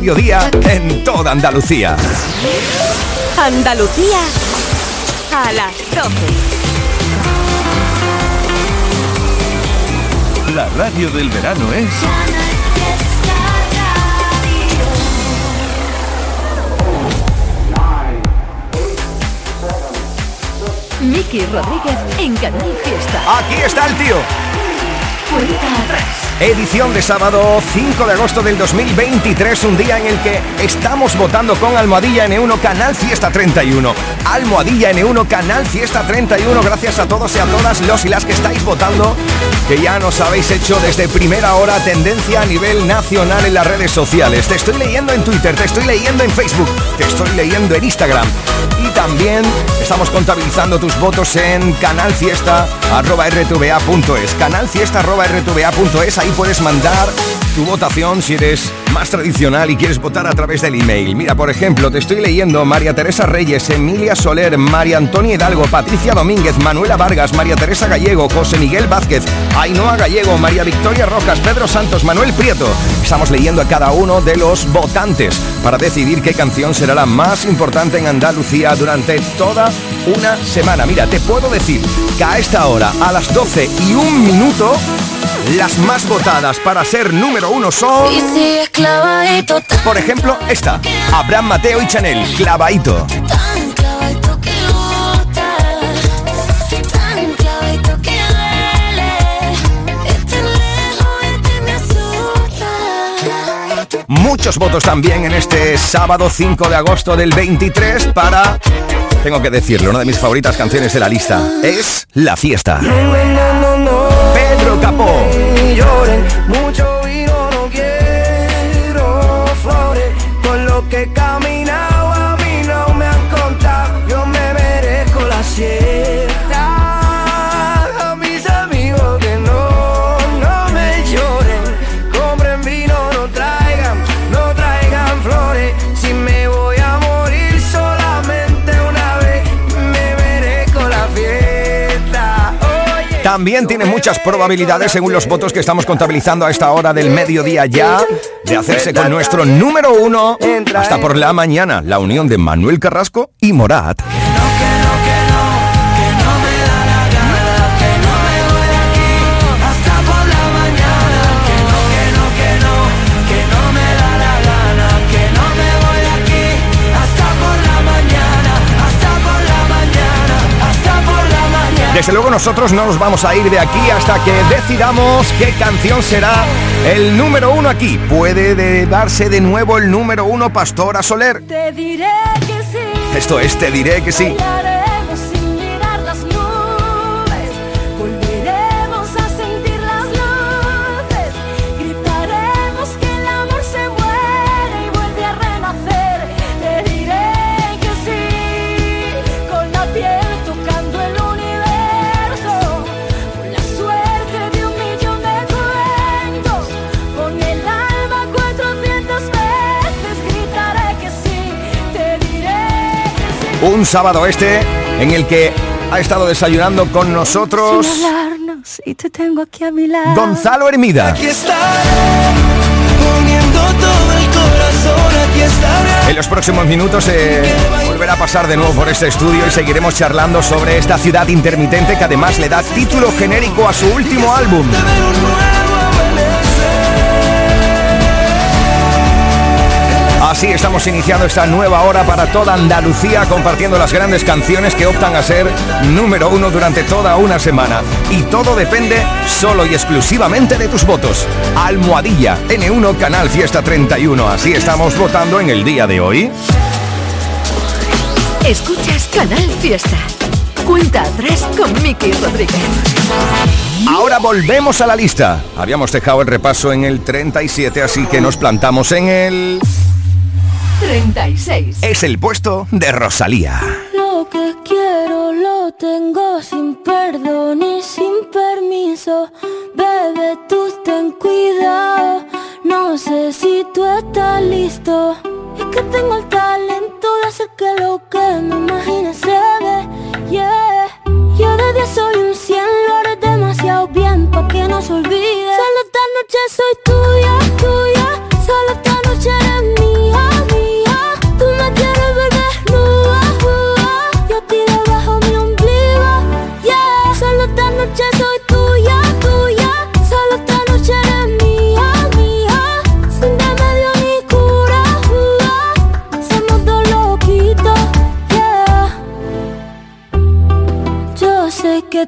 Mediodía en toda Andalucía. Andalucía a las 12. La radio del verano es... Miki Rodríguez en Canal Fiesta. Aquí está el tío. Edición de sábado 5 de agosto del 2023, un día en el que estamos votando con Almohadilla N1 Canal Fiesta 31. Almohadilla N1 Canal Fiesta 31, gracias a todos y a todas los y las que estáis votando, que ya nos habéis hecho desde primera hora tendencia a nivel nacional en las redes sociales. Te estoy leyendo en Twitter, te estoy leyendo en Facebook, te estoy leyendo en Instagram. También estamos contabilizando tus votos en canalfiesta.rtva.es. Canalfiesta.rtva.es, ahí puedes mandar tu votación si eres más tradicional y quieres votar a través del email. Mira, por ejemplo, te estoy leyendo María Teresa Reyes, Emilia Soler, María Antonia Hidalgo, Patricia Domínguez, Manuela Vargas, María Teresa Gallego, José Miguel Vázquez, Ainhoa Gallego, María Victoria Rojas, Pedro Santos, Manuel Prieto. Estamos leyendo a cada uno de los votantes para decidir qué canción será la más importante en Andalucía durante toda una semana. Mira, te puedo decir que a esta hora, a las 12 y un minuto, las más votadas para ser número uno son... Por ejemplo, esta, Abraham Mateo y Chanel, clavadito me asusta. Muchos votos también en este sábado 5 de agosto del 23 para, tengo que decirlo, una de mis favoritas canciones de la lista es La Fiesta. Jordan También tiene muchas probabilidades, según los votos que estamos contabilizando a esta hora del mediodía ya, de hacerse con nuestro número uno hasta por la mañana, la unión de Manuel Carrasco y Morat. Desde luego nosotros no nos vamos a ir de aquí hasta que decidamos qué canción será el número uno aquí. Puede de- darse de nuevo el número uno Pastora Soler. Te diré que sí. Esto es Te diré que sí. Un sábado este en el que ha estado desayunando con nosotros Sin hablarnos y te tengo aquí a mi lado. Gonzalo Hermida. Aquí estaré poniendo todo el corazón, aquí estaré. En los próximos minutos eh, volverá a pasar de nuevo por este estudio y seguiremos charlando sobre esta ciudad intermitente que además le da título genérico a su último álbum. Así estamos iniciando esta nueva hora para toda Andalucía compartiendo las grandes canciones que optan a ser número uno durante toda una semana. Y todo depende solo y exclusivamente de tus votos. Almohadilla N1 Canal Fiesta 31. Así estamos votando en el día de hoy. Escuchas Canal Fiesta. Cuenta atrás con Miki Rodríguez. Ahora volvemos a la lista. Habíamos dejado el repaso en el 37, así que nos plantamos en el... 36. Es el puesto de Rosalía. Lo que quiero lo tengo sin perdón y sin permiso. Bebé, tú ten cuidado. No sé si tú estás listo. Es que tengo el talento de hacer que lo que me imagines se dé. Yeah. Yo de 10 soy un 100, lo haré demasiado bien pa' que no se olvide. Solo esta noche soy tuya, tuya. Solo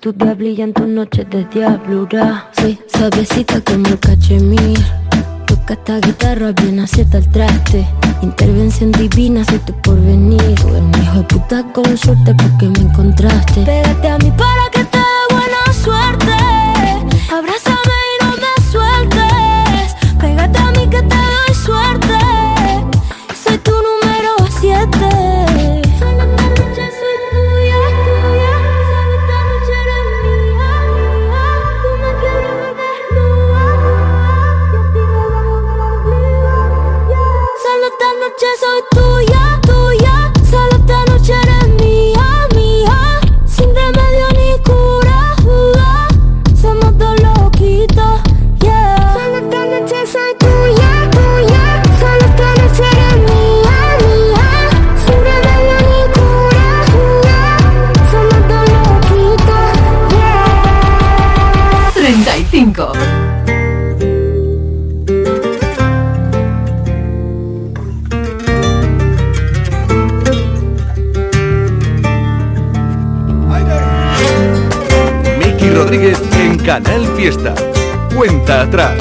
Tu diablilla en tus noches de diablura. Soy suavecita como el cachemir. Toca esta guitarra bien acierta el traste. Intervención divina, soy tu porvenir. Tú eres un hijo de puta con suerte porque me encontraste. Pégate a mí para que te dé buena suerte. Abrázame noche soy tuya, Canal Fiesta. Cuenta atrás.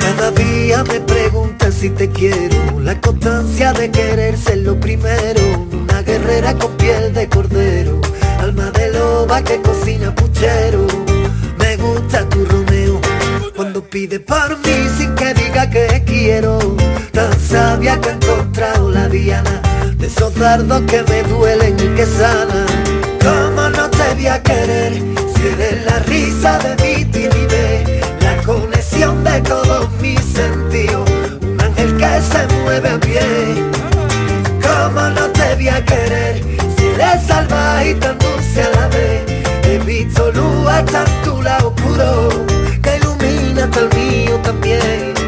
Cada día me preguntan si te quiero, la constancia de querer ser lo primero, una guerrera con piel de cordero, alma de loba que cocina puchero, me gusta tu Romeo, cuando pide por mí sin que diga que quiero, tan sabia que ha encontrado la diana, esos dardos que me duelen y que sanan, ¿cómo no te voy a querer? Si eres la risa de mi timidez, la conexión de todos mis sentidos, un ángel que se mueve a pie. ¿Cómo no te voy a querer si eres salvaje y tan dulce a la vez? He visto luz hasta tu lado oscuro que ilumina hasta el mío también.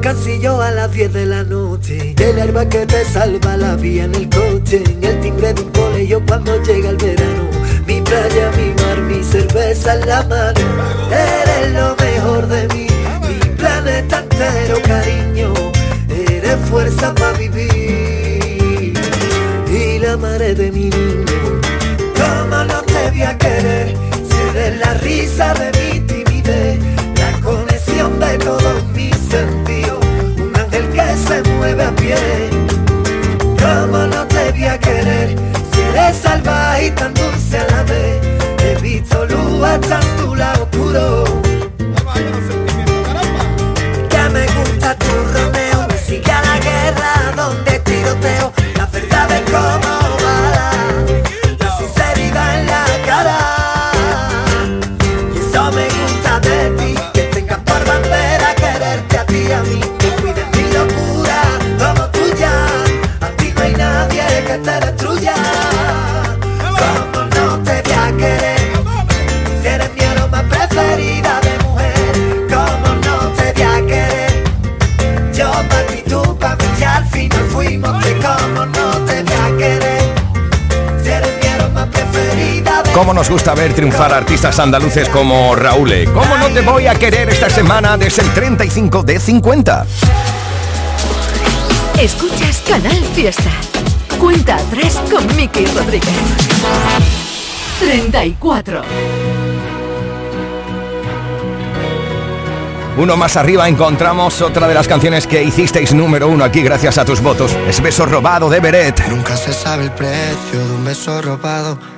De un descansillo a las 10 de la noche. Y el herba que te salva la vía en el coche. En el timbre de un colegio cuando llega el verano. Mi playa, mi mar, mi cerveza en la mano. Eres lo mejor de mí. Mi planeta entero, cariño. Eres fuerza para vivir. Y la madre de mi niño. ¿Cómo no te voy a querer? Si eres la risa de mi timidez. La conexión de todos mis mueve a pie. ¿Cómo no te voy a querer? Si eres salvaje y tan dulce a la vez. He visto luz hasta tu lado oscuro. Que me gusta tu Romeo. Me sigue a la guerra donde tiroteo. La verdad es como nos gusta ver triunfar artistas andaluces como Raúl? ¿Cómo no te voy a querer esta semana desde el 35 de 50? Escuchas Canal Fiesta. Cuenta atrás con Miki Rodríguez. 34. Uno más arriba encontramos otra de las canciones que hicisteis número uno aquí gracias a tus votos. Es Beso Robado de Beret. Nunca se sabe el precio de un beso robado.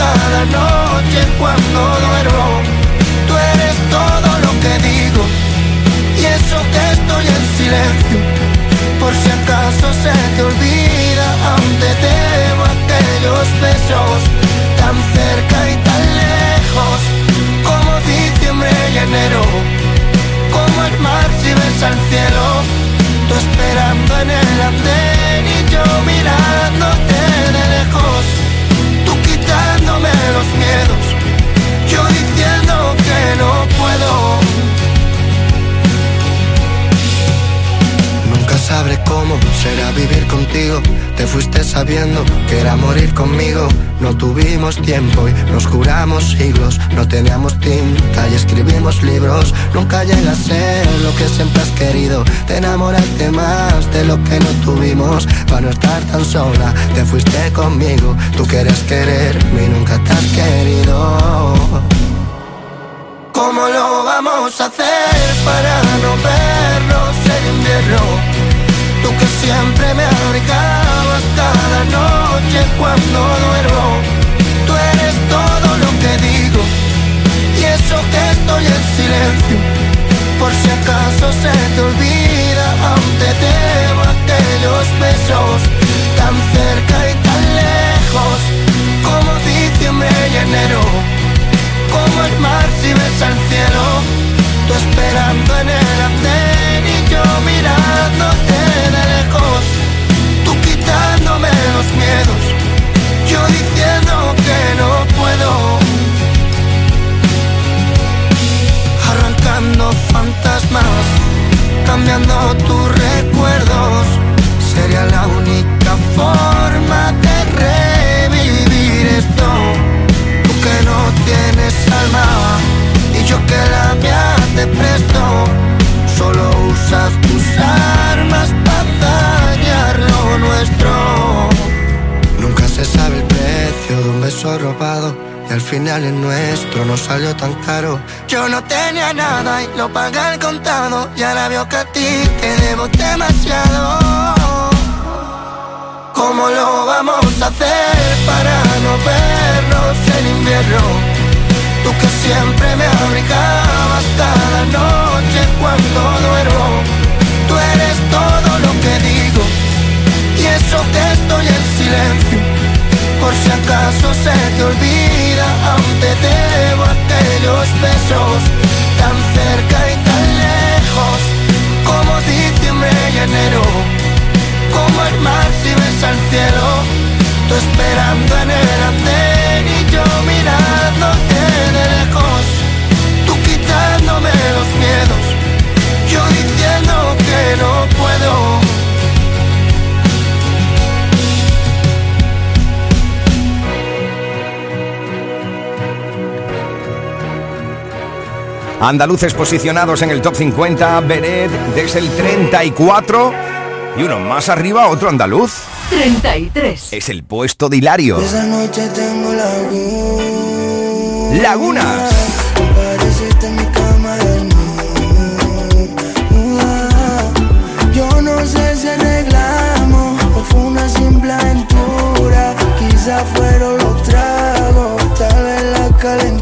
cada noche cuando duermo. Tú eres todo lo que digo y eso que estoy en silencio. Por si acaso se te olvida, aún te debo aquellos besos tan cerca y tan lejos como diciembre y enero como el mar si ves al cielo, sabiendo que era morir conmigo. No tuvimos tiempo y nos juramos siglos. No teníamos tinta y escribimos libros. Nunca llega a ser lo que siempre has querido. Te enamoraste más de lo que no tuvimos. Para no estar tan sola, te fuiste conmigo. Tú quieres quererme y nunca te has querido. ¿Cómo lo vamos a hacer para no vernos en invierno? Tú que siempre me abrigabas cada noche cuando duermo. Tú eres todo lo que digo y eso que estoy en silencio. Por si acaso se te olvida, aún te debo aquellos besos tan cerca y tan lejos como diciembre y enero como el mar si ves al cielo, tú esperando en el andén y yo mirándote arrancando fantasmas, cambiando tus recuerdos, sería la única forma de revivir esto tú que no tienes alma y yo que la mía te presto. Solo usas tus armas para dañar lo nuestro. Nunca se sabe el precio de un beso robado. Y al final el nuestro no salió tan caro. Yo no tenía nada y lo pagué al contado. Y ahora veo que a ti te debo demasiado. ¿Cómo lo vamos a hacer para no vernos en invierno? Tú que siempre me abrigabas cada noche cuando duermo. Tú eres todo lo que digo y eso que estoy en silencio. Por si acaso se te olvida, aún te debo aquellos besos tan cerca y tan lejos como diciembre y enero como el mar si ves al cielo, tú esperando en el andén y yo mirándote de lejos, tú quitándome los miedos, yo diciendo que no puedo. Andaluces posicionados en el top 50, Beret desde el 34 y uno más arriba, otro andaluz. 33. Es el puesto de Hilario. Esa noche tengo laguna. Lagunas. Apareciste en mi cama desnuda. Yo no sé si arreglamos o fue una simple aventura. Quizá fueron los tragos, tal vez la calentura.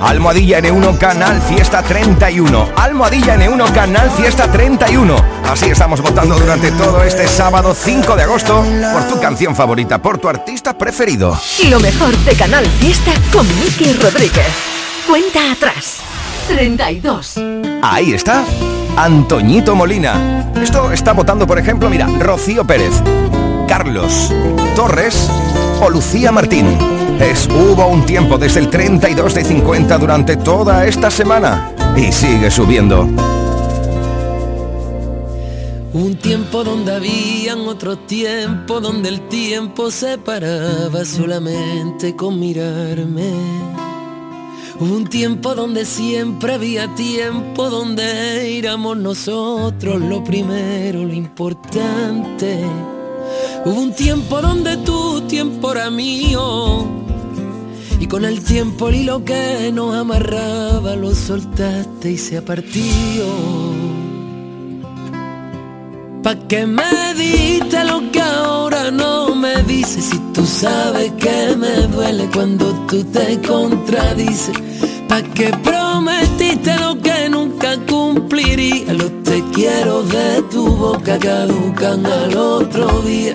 Almohadilla N1 Canal Fiesta 31. Almohadilla N1 Canal Fiesta 31. Así estamos votando durante todo este sábado 5 de agosto por tu canción favorita, por tu artista preferido. Lo mejor de Canal Fiesta con Miki Rodríguez. Cuenta atrás. 32. Ahí está. Antoñito Molina. Esto está votando, por ejemplo, mira, Rocío Pérez, Carlos Torres o Lucía Martín. Hubo un tiempo desde el 32 de 50 durante toda esta semana. y sigue subiendo. Un tiempo donde habían otro tiempo, donde el tiempo se paraba solamente con mirarme. Un tiempo donde siempre había tiempo, donde éramos nosotros lo primero, lo importante. Hubo un tiempo donde tu tiempo era mío. Y con el tiempo el hilo que nos amarraba lo soltaste y se ha partido. Pa' que me diste lo que ahora no me dices. Si tú sabes que me duele cuando tú te contradices. Pa' que prometiste lo que nunca cumpliría. Los te quiero de tu boca caducan al otro día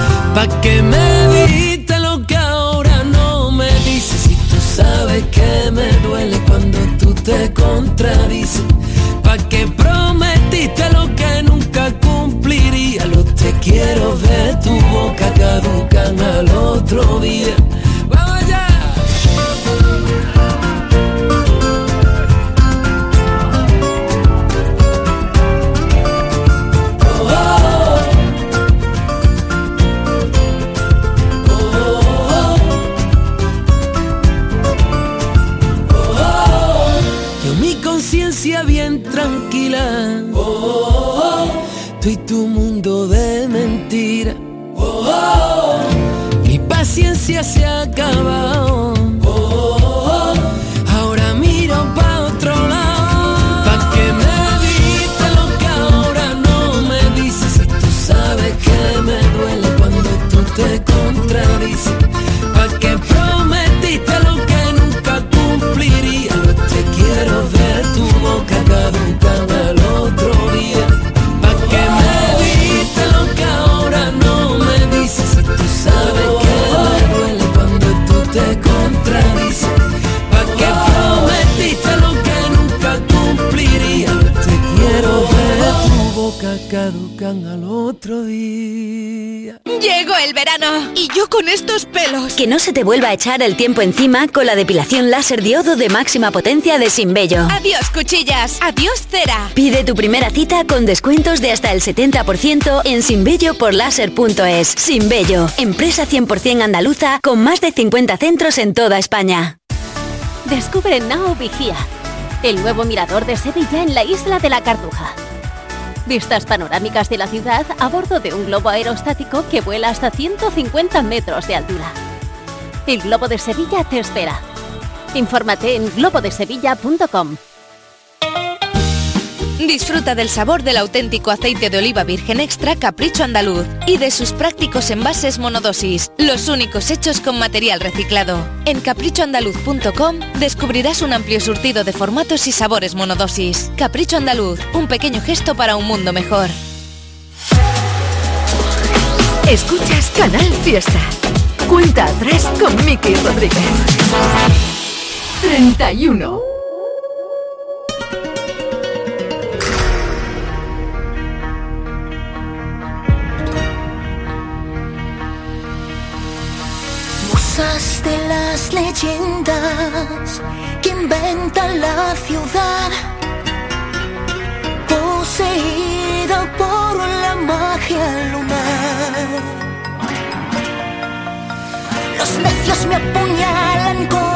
Pa' que me diste lo que ahora no me dices. Si tú sabes que me duele cuando tú te contradices. Pa' que prometiste lo que nunca cumpliría. Los te quiero de tu boca caducan al otro día paciencia se ha caducan al otro día. Llegó el verano y yo con estos pelos. Que no se te vuelva a echar el tiempo encima con la depilación láser diodo de máxima potencia de Simbello. Adiós cuchillas, adiós cera. Pide tu primera cita con descuentos de hasta el 70% en simbelloporlaser.es. Simbello, empresa 100% andaluza con más de 50 centros en toda España. Descubre Nao Vigía, el nuevo mirador de Sevilla en la isla de la Cartuja. Vistas panorámicas de la ciudad a bordo de un globo aerostático que vuela hasta 150 metros de altura. El Globo de Sevilla te espera. Infórmate en globodesevilla.com. Disfruta del sabor del auténtico aceite de oliva virgen extra Capricho Andaluz y de sus prácticos envases monodosis, los únicos hechos con material reciclado. En caprichoandaluz.com descubrirás un amplio surtido de formatos y sabores monodosis. Capricho Andaluz, un pequeño gesto para un mundo mejor. Escuchas Canal Fiesta. Cuenta atrás con Miki Rodríguez. 31. Las leyendas que inventan la ciudad, poseída por la magia lunar. Los necios me apuñalan con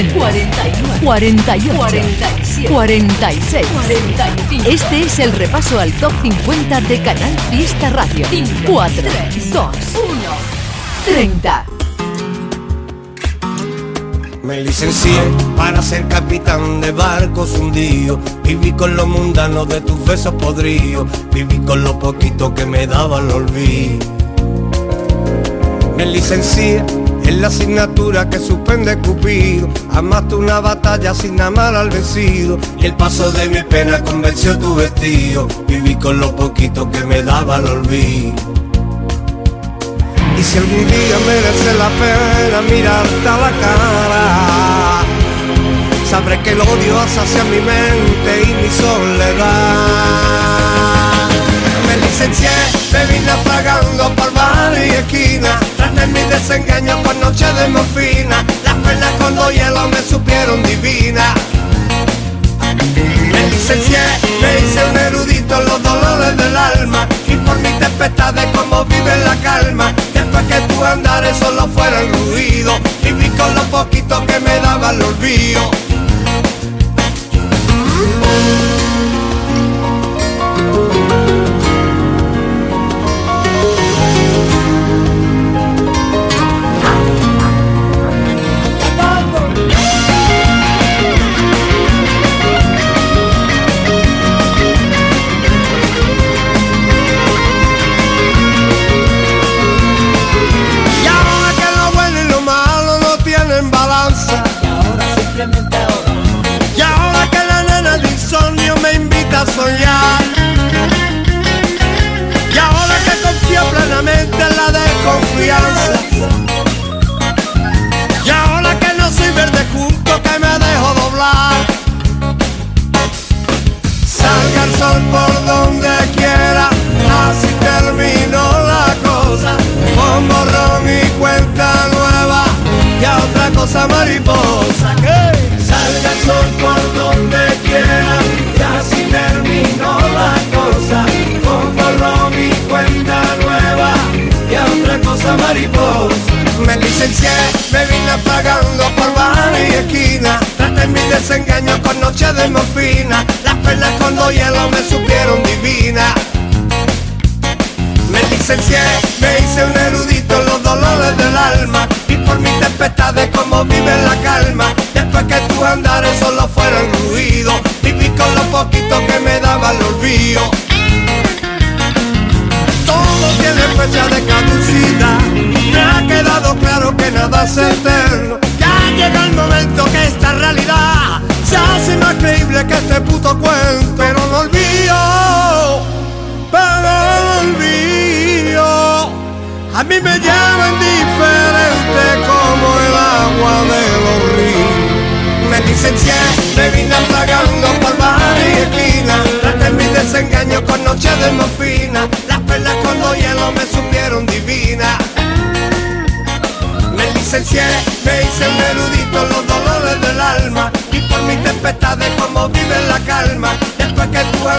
50, 49, 48, 47, 46, 45. Este es el repaso al top 50 de Canal Fiesta Radio. 4, 2, 1, 30. Me licencié para ser capitán de barcos hundidos. Viví con lo mundano de tus besos podridos. Viví con lo poquito que me daba el olvido. Me licencié en la asignatura que suspende Cupido. Amaste una batalla sin amar al vencido. Y el paso de mi pena convenció tu vestido. Viví con lo poquito que me daba el olvido. Y si algún día merece la pena mirarte a la cara, sabré que el odio hacia mi mente y mi soledad. Me licencié, me vine naufragando por bar y esquina, tras de mi desengaño con noche de morfina, las penas con dos hielos me supieron divina. Me licencié, me hice un erudito en los dolores del alma y por mis tempestades como vive la calma. Después que tu andares solo fuera el ruido, viví con lo poquito que me daba el olvido.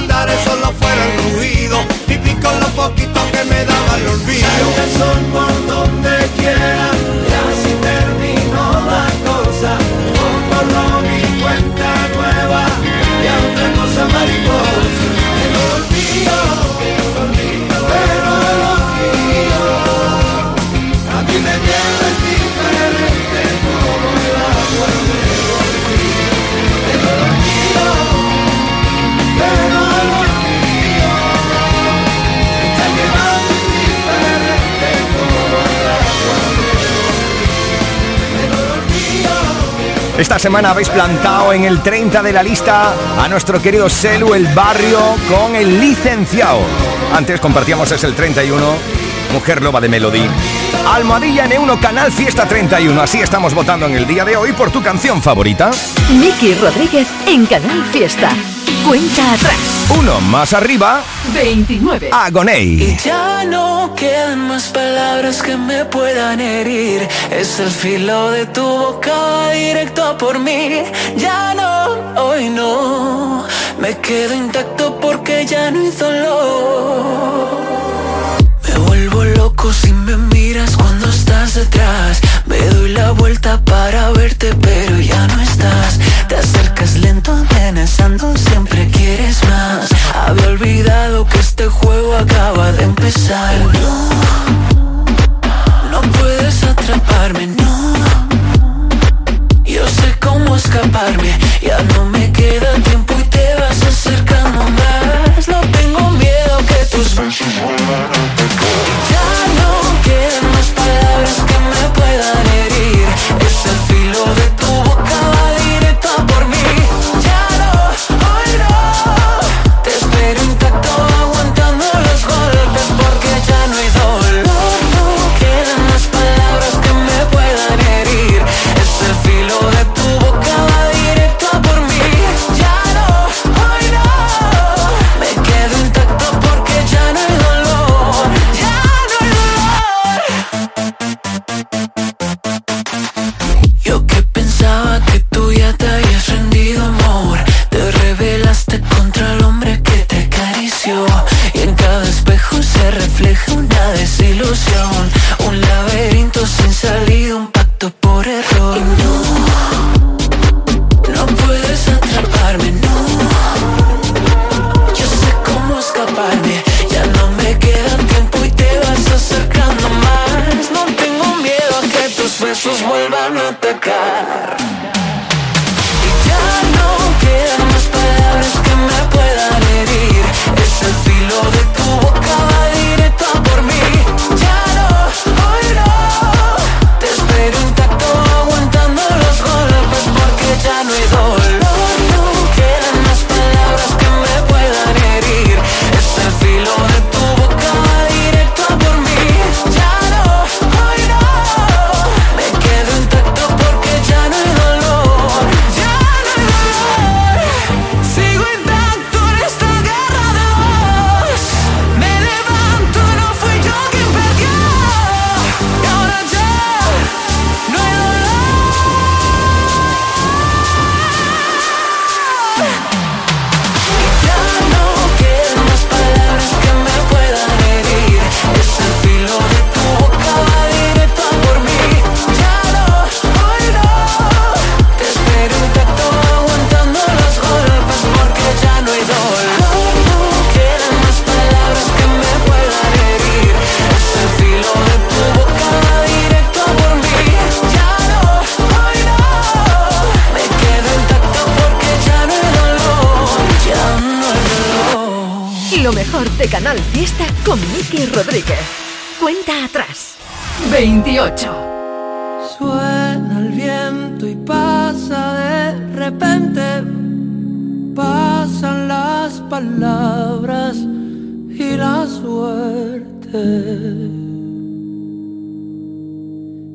Andares solo fueron ruido. Viví con lo poquito que me daba el olvido Esta semana habéis plantado en el 30 de la lista a nuestro querido Selu El Barrio con el licenciado. Antes compartíamos es el 31, Mujer Loba de Melody. Almohadilla N1 Canal Fiesta 31. Así estamos votando en el día de hoy por tu canción favorita. Miki Rodríguez en Canal Fiesta. Cuenta atrás. Uno más arriba. 29. Agoney. Y ya no quedan más palabras que me puedan herir. Es el filo de tu boca directo a por mí. Ya no, hoy no. Me quedo intacto porque ya no hizo lo. Me vuelvo loco si me miras cuando estás detrás. Me doy la vuelta para verte, pero ya no estás. Te acercas lento, amenazando, siempre quieres más. Había olvidado que este juego acaba de empezar. No, no puedes atraparme, no. Yo sé cómo escaparme, ya no me queda tiempo y te vas acercando más. No tengo miedo que tus de Canal Fiesta con Miki Rodríguez. Cuenta atrás. 28. Suena el viento y pasa de repente. Pasan las palabras y la suerte.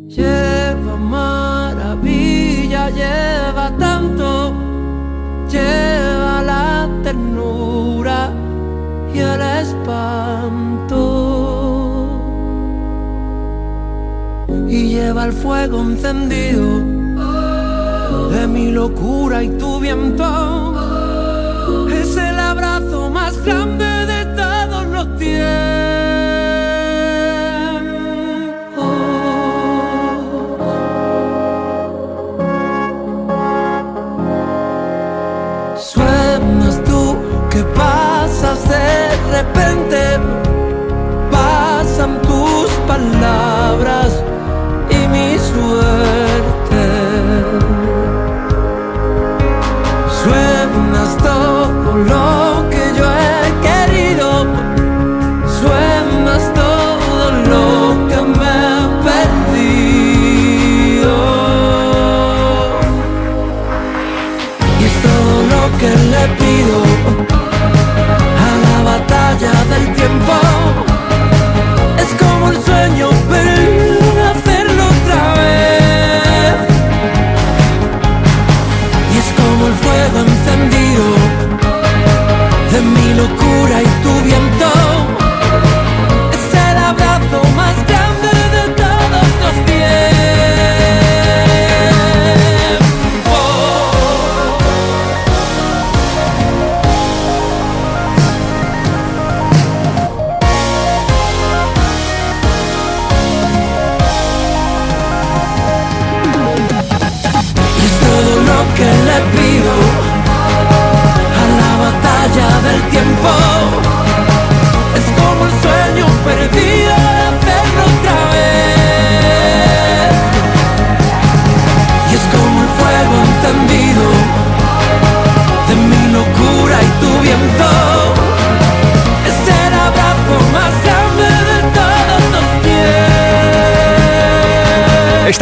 Lleva maravilla, lleva tanto. Lleva lleva el fuego encendido de mi locura y tu viento. Es el abrazo más grande de todos los tiempos. Suenas tú que pasas de repente, pasan tus palabras.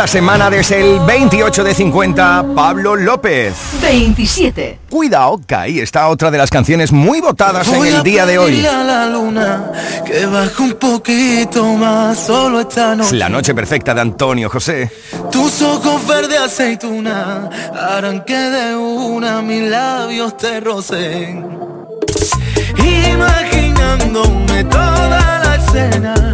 Esta semana desde el 28 de 50, Pablo López. 27. Cuidado, que ahí está otra de las canciones muy votadas en Voy el a día de hoy. a la luna que baje un poquito más solo esta Es noche. la noche perfecta de Antonio José. Tus ojos verde aceituna harán que de una mis labios te rocen. Imaginándome toda la escena,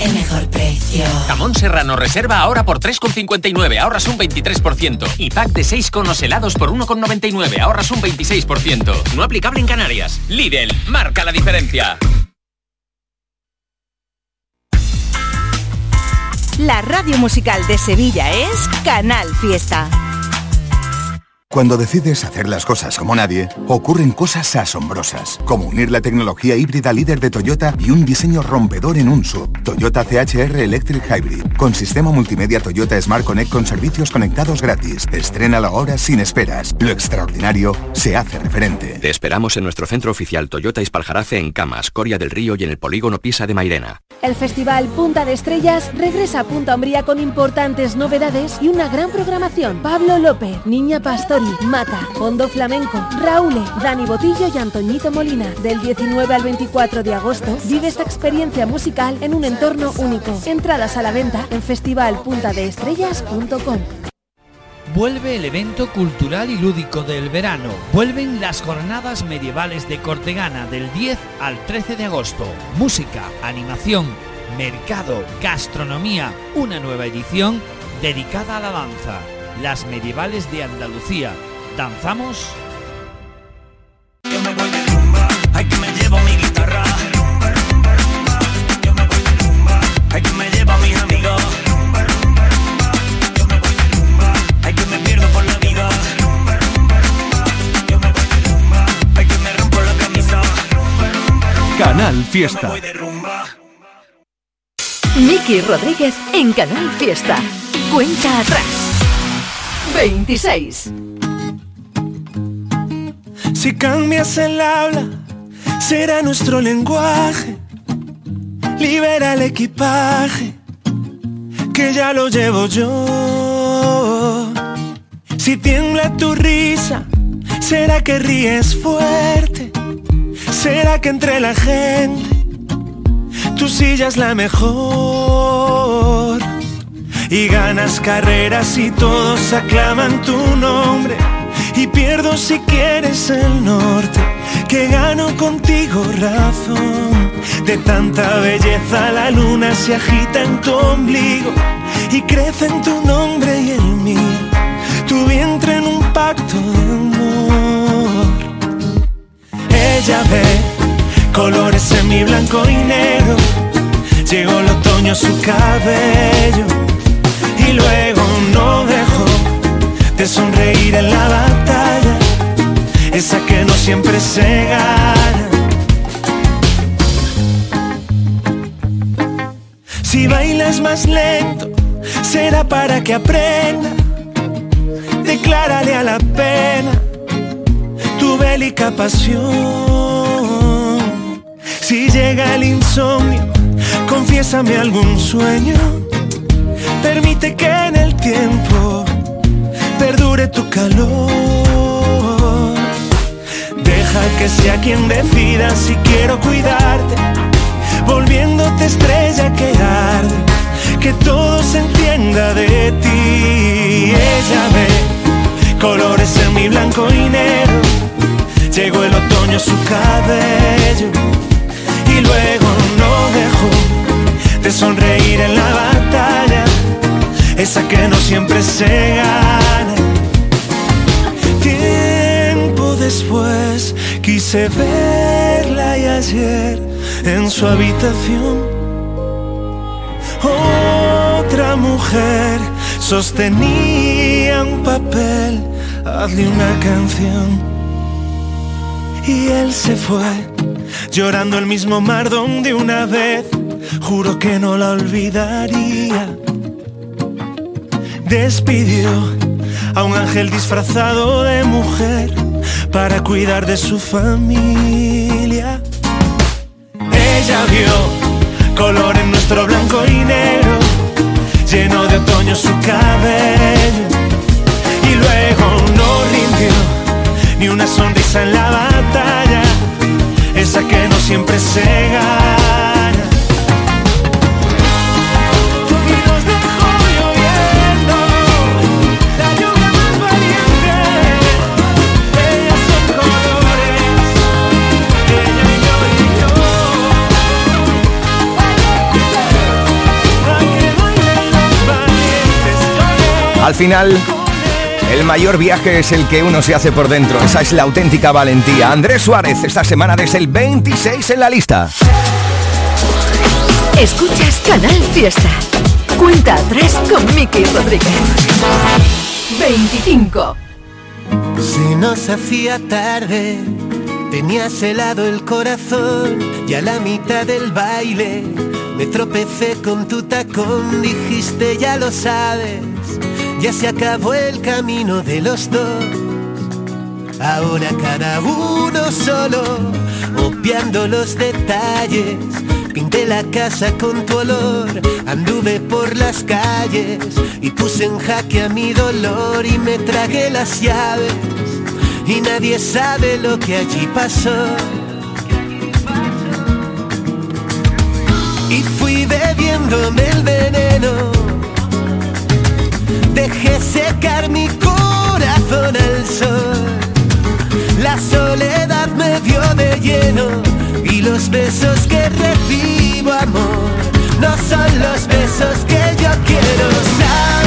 el mejor precio. Jamón serrano reserva ahora por 3,59, ahorras un 23%. Y pack de 6 conos helados por 1,99, ahorras un 26%. No aplicable en Canarias. Lidl, marca la diferencia. La radio musical de Sevilla es Canal Fiesta. Cuando decides hacer las cosas como nadie, ocurren cosas asombrosas, como unir la tecnología híbrida líder de Toyota y un diseño rompedor en un sub. Toyota CHR Electric Hybrid, con sistema multimedia Toyota Smart Connect con servicios conectados gratis. Estrena la hora sin esperas. Lo extraordinario se hace referente. Te esperamos en nuestro centro oficial Toyota Ispaljarafe en Camas, Coria del Río y en el polígono Pisa de Mairena. El Festival Punta de Estrellas regresa a Punta Umbría con importantes novedades y una gran programación. Pablo López, Niña Mata, Fondo Flamenco, Raúl, Dani Botillo y Antoñito Molina. Del 19 al 24 de agosto vive esta experiencia musical en un entorno único. Entradas a la venta en festivalpuntadeestrellas.com. Vuelve el evento cultural y lúdico del verano. Vuelven las jornadas medievales de Cortegana del 10 al 13 de agosto. Música, animación, mercado, gastronomía. Una nueva edición dedicada a la danza las medievales de Andalucía. ¿Danzamos? Canal Fiesta. Miki Rodríguez en Canal Fiesta. Cuenta atrás. 26. Si cambias el habla, será nuestro lenguaje. Libera el equipaje, que ya lo llevo yo. Si tiembla tu risa, será que ríes fuerte. Será que entre la gente tu silla es la mejor. Y ganas carreras y todos aclaman tu nombre. Y pierdo si quieres el norte, que gano contigo razón. De tanta belleza la luna se agita en tu ombligo y crece en tu nombre y el mío. Tu vientre en un pacto de amor. Ella ve colores en mi blanco y negro. Llegó el otoño a su cabello y luego no dejó de sonreír en la batalla, esa que no siempre se gana. Si bailas más lento, será para que aprenda. Declárale a la pena tu bélica pasión. Si llega el insomnio, confiésame algún sueño. Permite que en el tiempo perdure tu calor. Deja que sea quien decida si quiero cuidarte, volviéndote estrella que arde, que todo se entienda de ti. Ella ve colores en mi blanco y negro, llegó el otoño a su cabello y luego no dejó de sonreír en la batalla, esa que no siempre se gana. Tiempo después quise verla y ayer en su habitación otra mujer sostenía un papel, hazle una canción. Y él se fue, llorando el mismo mar donde una vez juro que no la olvidaría. Despidió a un ángel disfrazado de mujer para cuidar de su familia. Ella vio color en nuestro blanco y negro, lleno de otoño su cabello. Y luego no rindió ni una sonrisa en la batalla, esa que no siempre se gana. Al final, el mayor viaje es el que uno se hace por dentro. Esa es la auténtica valentía. Andrés Suárez, esta semana desde el 26 en la lista. Escuchas Canal Fiesta. Cuenta atrás con Miki Rodríguez. 25. Se nos hacía tarde, tenías helado el corazón y a la mitad del baile me tropecé con tu tacón, dijiste ya lo sabes, ya se acabó el camino de los dos. Ahora cada uno solo, obviando los detalles. Pinté la casa con tu olor, anduve por las calles y puse en jaque a mi dolor y me tragué las llaves. Y nadie sabe lo que allí pasó. Y fui bebiéndome el veneno. Dejé secar mi corazón al sol. La soledad me dio de lleno y los besos que recibo amor no son los besos que yo quiero. Sabes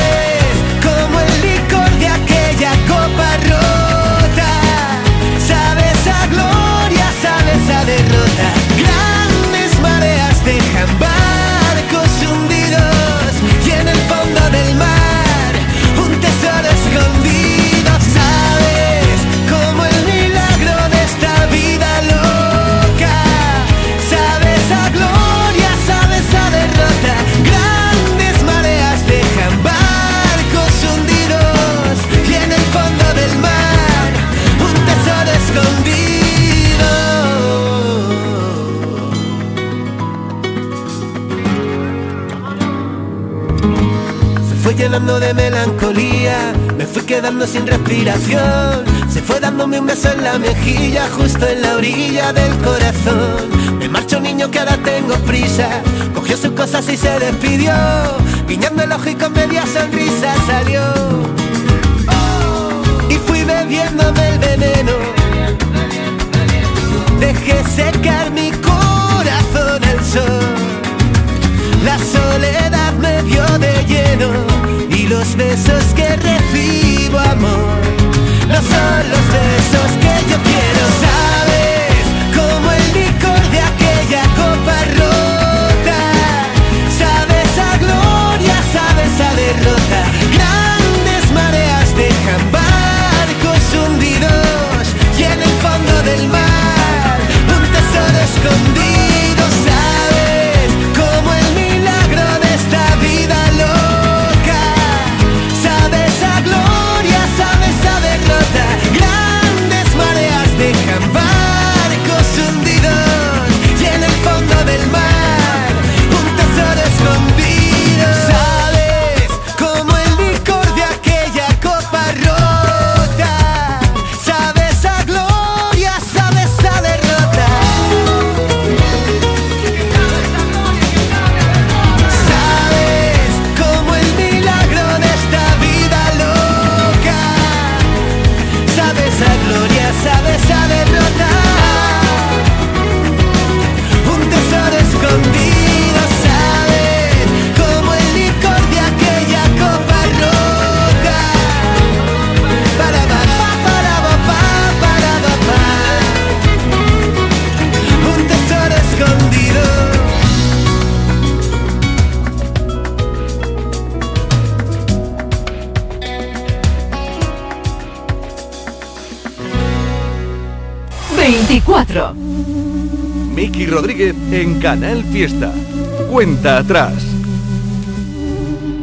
sin respiración. Se fue dándome un beso en la mejilla, justo en la orilla del corazón. Me marcho niño que ahora tengo prisa. Cogió sus cosas y se despidió. Guiñando el ojo y con media sonrisa salió. Y fui bebiéndome el veneno. Dejé secar mi corazón al sol. La soledad me vio de lleno y los besos que no son los besos que Rodríguez en Canal Fiesta. Cuenta atrás.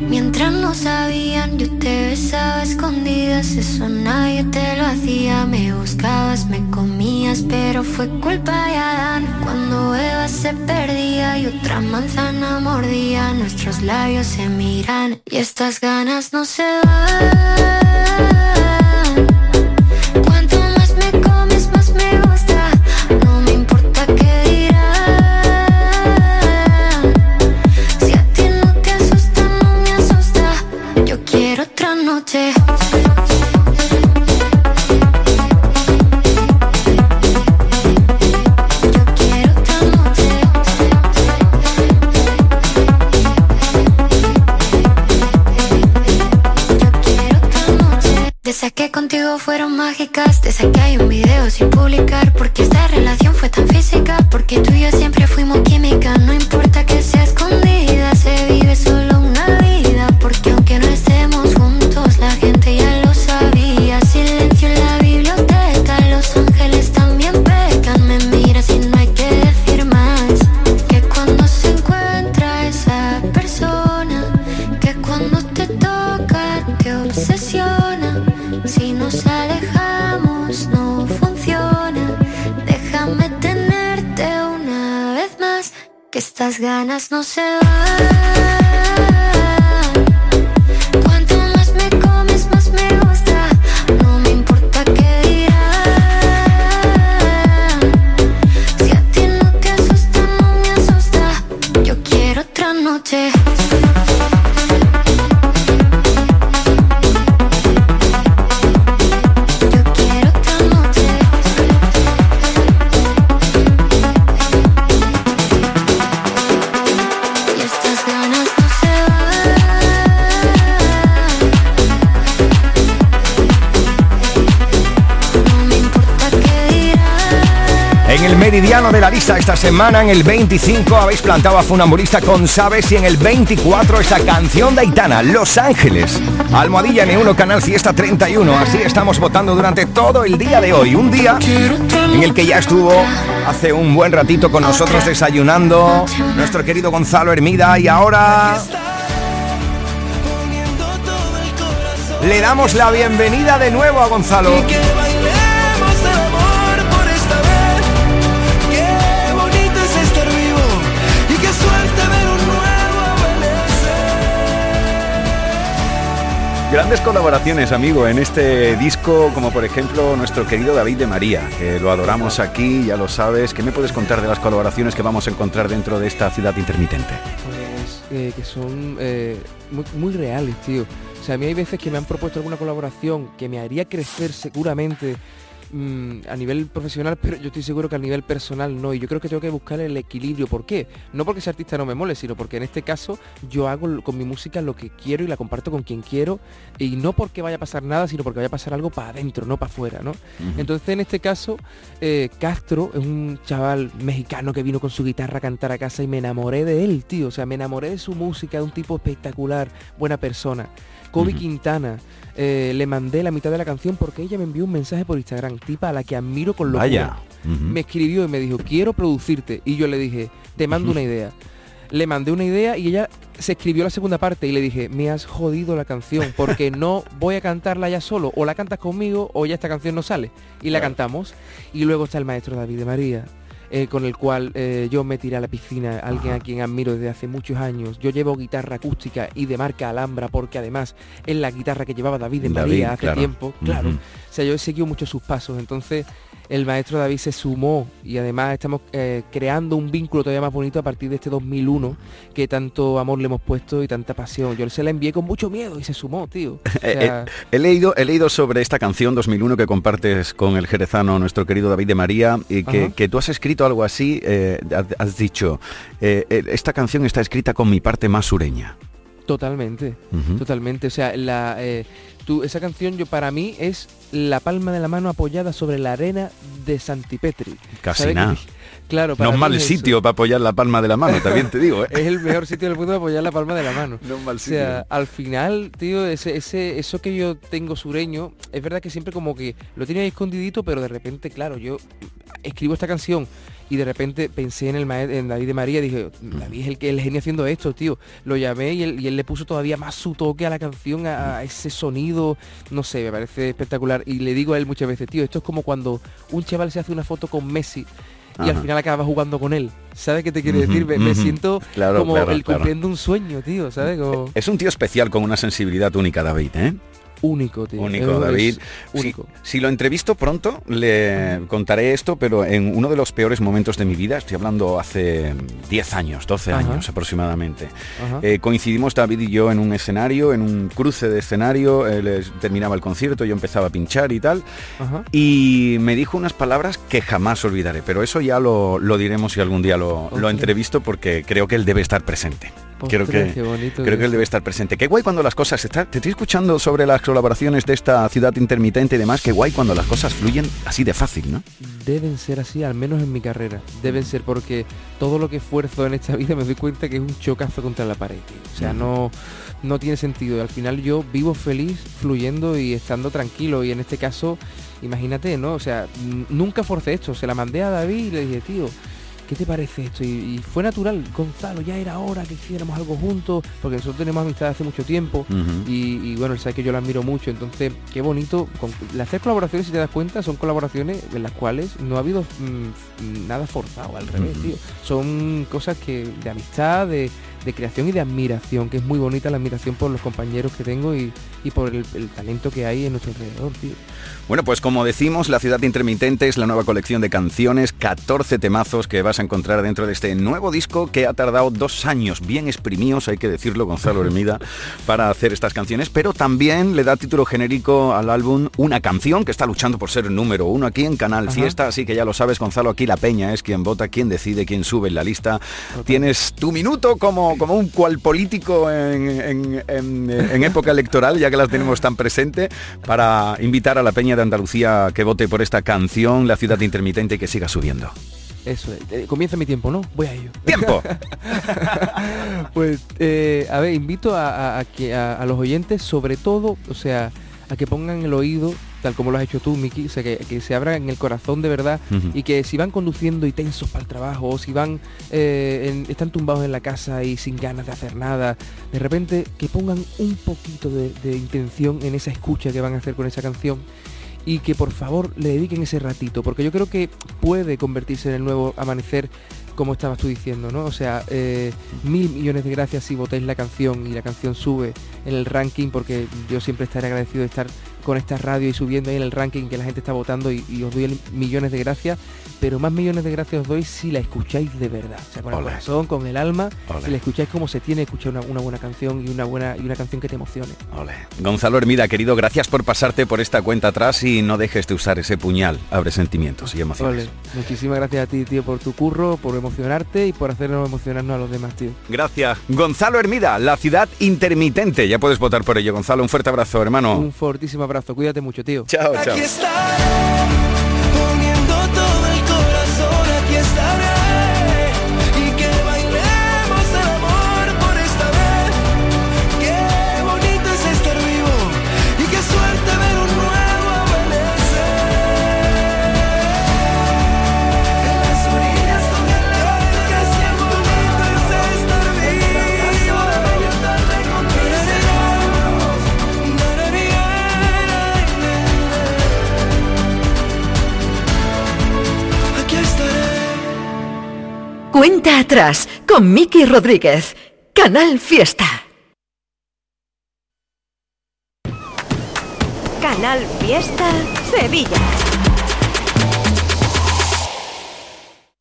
Mientras no sabían, yo te besaba escondidas, eso nadie te lo hacía. Me buscabas, me comías, pero fue culpa de Adán. Cuando Eva se perdía y otra manzana mordía, nuestros labios se miran y estas ganas no se van. Fueron mágicas, de esas que hay un video sin publicar, semana, en el 25, habéis plantado a Funambulista con Sabes y en el 24 esta canción de Aitana, Los Ángeles. Almohadilla N1 Canal Fiesta 31. Así estamos votando durante todo el día de hoy. Un día en el que ya estuvo hace un buen ratito con nosotros desayunando nuestro querido Gonzalo Hermida y ahora le damos la bienvenida de nuevo a Gonzalo. Grandes colaboraciones, amigo, en este disco, como por ejemplo nuestro querido David de María, que lo adoramos aquí, ya lo sabes. ¿Qué me puedes contar de las colaboraciones que vamos a encontrar dentro de esta ciudad intermitente? Pues eh, que son eh, muy, muy reales, tío. O sea, a mí hay veces que me han propuesto alguna colaboración que me haría crecer seguramente mm, a nivel profesional, pero yo estoy seguro que a nivel personal no. Y yo creo que tengo que buscar el equilibrio. ¿Por qué? No porque ese artista no me mole, sino porque en este caso yo hago con mi música lo que quiero y la comparto con quien quiero. Y no porque vaya a pasar nada, sino porque vaya a pasar algo para adentro, no para afuera, ¿no? Entonces en este caso, eh, Castro es un chaval mexicano que vino con su guitarra a cantar a casa y me enamoré de él, tío. O sea, me enamoré de su música, de un tipo espectacular, buena persona. Kobe Quintana, eh, le mandé la mitad de la canción porque ella me envió un mensaje por Instagram, tipa a la que admiro con locura. Vaya. Me escribió y me dijo, quiero producirte. Y yo le dije, te mando una idea. Le mandé una idea y ella se escribió la segunda parte y le dije, me has jodido la canción porque no voy a cantarla ya solo. O la cantas conmigo o ya esta canción no sale. Y la cantamos. Y luego está el maestro David de María. Eh, con el cual eh, yo me tiré a la piscina, alguien a quien admiro desde hace muchos años. Yo llevo guitarra acústica y de marca Alhambra porque además es la guitarra que llevaba David David, María hace claro. tiempo. Claro. O sea, yo he seguido mucho sus pasos. Entonces, el maestro David se sumó y además estamos eh, creando un vínculo todavía más bonito a partir de este 2001 que tanto amor le hemos puesto y tanta pasión. Yo se la envié con mucho miedo y se sumó, tío. O Eh, sea, eh, he, leído, he leído sobre esta canción 2001 que compartes con el jerezano, nuestro querido David de María, y que, tú has escrito algo así, eh, has, dicho, eh, esta canción está escrita con mi parte más sureña. Totalmente, totalmente. O sea, la, eh, tú- esa canción yo para mí es la palma de la mano apoyada sobre la arena de Santipetri. Casi nada. Claro, No es mal es sitio para apoyar la palma de la mano, también te digo. ¿eh? es el mejor sitio del mundo para apoyar la palma de la mano. No es mal O sea, al final, tío, ese, ese, eso que yo tengo sureño, es verdad que siempre como que lo tenía escondidito, pero de repente, claro, yo escribo esta canción y de repente pensé en el maestro, en David de María, dije, David es el que el genio haciendo esto, tío. Lo llamé y él, y él le puso todavía más su toque a la canción, a, a ese sonido, no sé, me parece espectacular. Y le digo a él muchas veces, tío, esto es como cuando un chaval se hace una foto con Messi y al final acaba jugando con él. ¿Sabes qué te quiero Ujú, decir? Me, siento Claro, como claro, el claro. cumpliendo un sueño, tío, ¿sabes? Como Es un tío especial con una sensibilidad única, David, ¿eh? Único, tío. Único, Es- David. es único. Si, lo entrevisto pronto, le contaré esto, pero en uno de los peores momentos de mi vida, estoy hablando hace 10 años, 12 Ajá. años aproximadamente. Eh, coincidimos David y yo en un escenario, en un cruce de escenario, él es- terminaba el concierto, yo empezaba a pinchar y tal, Ajá. y me dijo unas palabras que jamás olvidaré, pero eso ya lo, lo diremos si algún día lo, lo entrevisto porque creo que él debe estar presente. Creo que, bonito creo que él debe estar presente. Qué guay cuando las cosas... Está, te estoy escuchando sobre las colaboraciones de esta ciudad intermitente y demás. Qué guay cuando las cosas fluyen así de fácil, ¿no? Deben ser así, al menos en mi carrera. Deben ser porque todo lo que esfuerzo en esta vida me doy cuenta que es un chocazo contra la pared. tío. O sea, no, no tiene sentido. Al final yo vivo feliz, fluyendo y estando tranquilo. Y en este caso, imagínate, ¿no? O sea, nunca forcé esto. Se la mandé a David y le dije, tío, ¿qué te parece esto? Y, y fue natural, Gonzalo, ya era hora que hiciéramos algo juntos, porque nosotros tenemos amistad hace mucho tiempo. Y, y bueno, él sabe que yo lo admiro mucho, entonces qué bonito. Con, las tres colaboraciones, si te das cuenta, son colaboraciones en las cuales no ha habido mm, nada forzado, al revés, tío. Son cosas que de amistad, de, de creación y de admiración, que es muy bonita la admiración por los compañeros que tengo y, y por el, el talento que hay en nuestro alrededor, tío. Bueno, pues como decimos, La Ciudad Intermitente es la nueva colección de canciones, 14 temazos que vas a encontrar dentro de este nuevo disco que ha tardado dos años bien exprimidos, hay que decirlo, Gonzalo Hermida, para hacer estas canciones, pero también le da título genérico al álbum Una canción que está luchando por ser número uno aquí en Canal Ajá. Fiesta, así que ya lo sabes, Gonzalo, aquí la peña es quien vota, quien decide, quien sube en la lista. Tienes tu minuto como, como un cual político en, en- en- en época electoral, ya que las tenemos tan presente, para invitar a la peña de Andalucía que vote por esta canción, La Ciudad Intermitente, que siga subiendo. Eso es. Eh, comienza mi tiempo, ¿no? Voy a ello. ¡Tiempo! pues, eh, a ver, invito a, a- a que a, a los oyentes, sobre todo, o sea, a que pongan el oído, tal como lo has hecho tú, Miki, o sea, que, que se abran en el corazón de verdad y que si van conduciendo y tensos para el trabajo, o si van, eh, en- están tumbados en la casa y sin ganas de hacer nada, de repente que pongan un poquito de, de intención en esa escucha que van a hacer con esa canción y que por favor le dediquen ese ratito, porque yo creo que puede convertirse en el nuevo amanecer como estabas tú diciendo, ¿no? O sea, eh, mil millones de gracias si votáis la canción y la canción sube en el ranking, porque yo siempre estaré agradecido de estar con esta radio y subiendo ahí en el ranking que la gente está votando y, y os doy millones de gracias, pero más millones de gracias os doy si la escucháis de verdad, o sea, con el corazón, con el alma, si la escucháis como se tiene que escuchar una, una buena canción y una buena y una canción que te emocione. Gonzalo Hermida, querido, gracias por pasarte por esta cuenta atrás y no dejes de usar ese puñal. Abre sentimientos y emociones. Ole, muchísimas gracias a ti, tío, por tu curro, por emocionarte y por hacernos emocionarnos a los demás, tío. Gracias. Gonzalo Hermida, la ciudad intermitente. Ya puedes votar por ello. Gonzalo, un fuerte abrazo, hermano. Un fortísimo abrazo, cuídate mucho, tío. Chao, chao. Aquí estaré, Atrás con Miki Rodríguez. Canal Fiesta. Canal Fiesta Sevilla.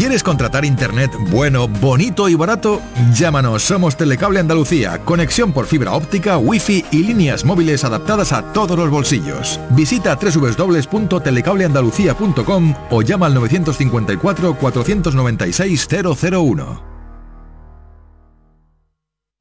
¿Quieres contratar internet bueno, bonito y barato? Llámanos, somos Telecable Andalucía, conexión por fibra óptica, wifi y líneas móviles adaptadas a todos los bolsillos. Visita www.telecableandalucía.com o llama al 954 496 001.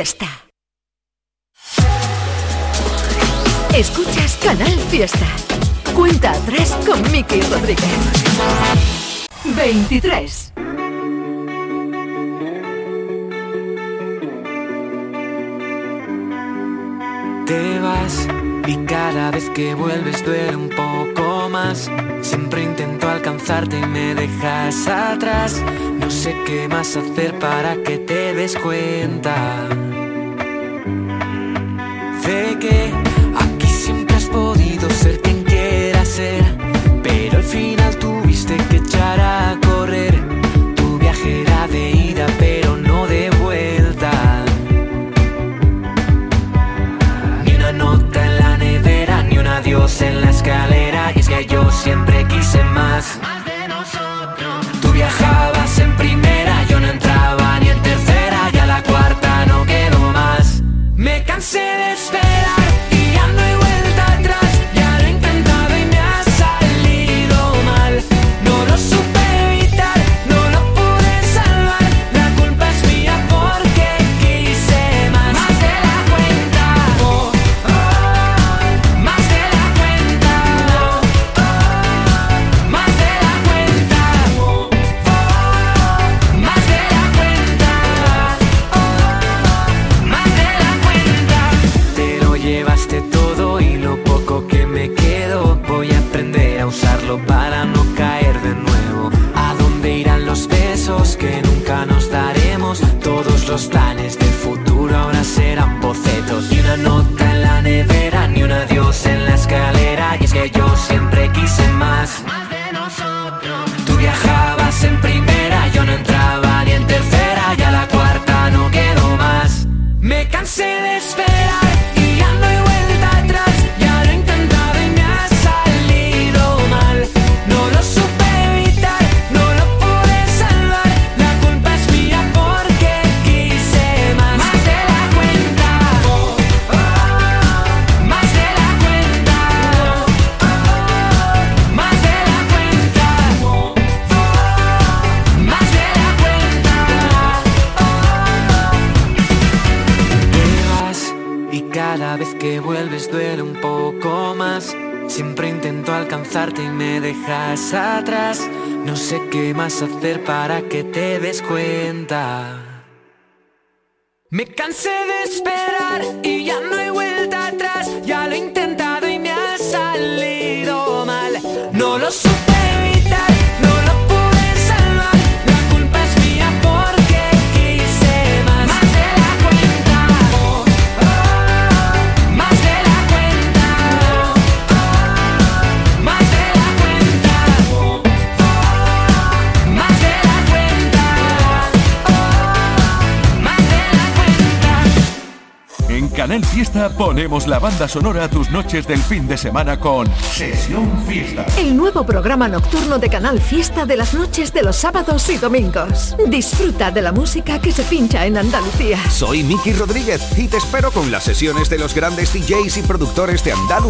Fiesta. Escuchas Canal Fiesta. Cuenta atrás con Miki Rodríguez. 23. Te vas y cada vez que vuelves duele un poco más. Siempre intento alcanzarte y me dejas atrás. No sé qué más hacer para que te des cuenta. Sé que aquí siempre has podido ser quien quieras ser, pero al final tuviste que echar a correr. Tu viaje era de ida, pero no de vuelta. Ni una nota en la nevera, ni un adiós en la escalera. Y es que yo siempre quise más. Tú nos daremos? Todos los planes dejas atrás. No sé qué más hacer para que te des cuenta. Me cansé de esperar y ya no hay vuelta atrás. Ya lo he intentado y me ha salido mal. No lo supe Canal Fiesta ponemos la banda sonora a tus noches del fin de semana con Sesión Fiesta. El nuevo programa nocturno de Canal Fiesta de las noches de los sábados y domingos. Disfruta de la música que se pincha en Andalucía. Soy Miki Rodríguez y te espero con las sesiones de los grandes DJs y productores de Andalucía.